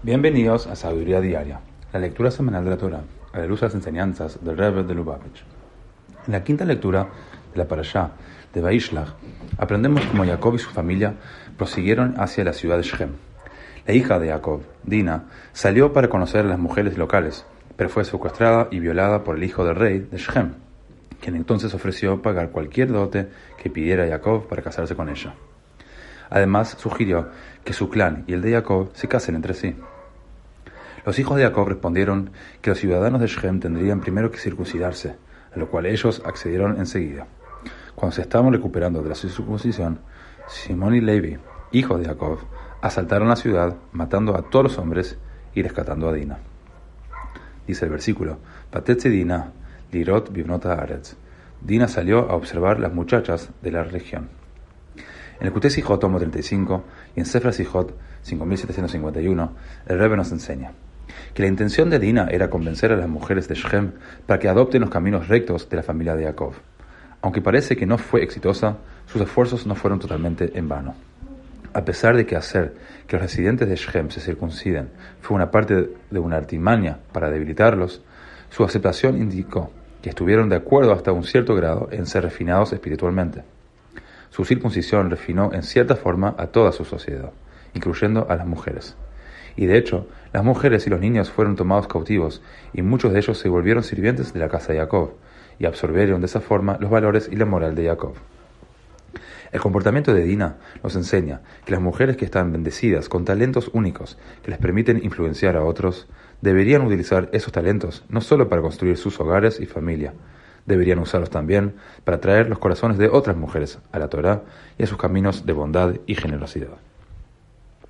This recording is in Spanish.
Bienvenidos a Sabiduría Diaria, la lectura semanal de la Torah, a la luz de las enseñanzas del Rebbe de Lubavitch. En la quinta lectura de la Parashá de Vaishlach, aprendemos cómo Jacob y su familia prosiguieron hacia la ciudad de Shem. La hija de Jacob, Dina, salió para conocer a las mujeres locales, pero fue secuestrada y violada por el hijo del rey de Shem, quien entonces ofreció pagar cualquier dote que pidiera Jacob para casarse con ella. Además, sugirió que su clan y el de Jacob se casen entre sí. Los hijos de Jacob respondieron que los ciudadanos de Shem tendrían primero que circuncidarse, a lo cual ellos accedieron enseguida. Cuando se estaban recuperando de la circuncisión, Simón y Levi, hijos de Jacob, asaltaron la ciudad, matando a todos los hombres y rescatando a Dina. Dice el versículo, Patetze Dina, Lirot Bivnota Aretz. Dina salió a observar las muchachas de la región. En el Sijot, tomo 35, y en Sefra Sijot, 5751, el Rebbe nos enseña que la intención de Dina era convencer a las mujeres de Shem para que adopten los caminos rectos de la familia de Jacob. Aunque parece que no fue exitosa, sus esfuerzos no fueron totalmente en vano. A pesar de que hacer que los residentes de Shem se circunciden fue una parte de una artimaña para debilitarlos, su aceptación indicó que estuvieron de acuerdo hasta un cierto grado en ser refinados espiritualmente. Su circuncisión refinó en cierta forma a toda su sociedad, incluyendo a las mujeres. Y de hecho, las mujeres y los niños fueron tomados cautivos, y muchos de ellos se volvieron sirvientes de la casa de Jacob, y absorbieron de esa forma los valores y la moral de Jacob. El comportamiento de Dina nos enseña que las mujeres que están bendecidas con talentos únicos que les permiten influenciar a otros, deberían utilizar esos talentos no solo para construir sus hogares y familia, deberían usarlos también para traer los corazones de otras mujeres a la Torá y a sus caminos de bondad y generosidad.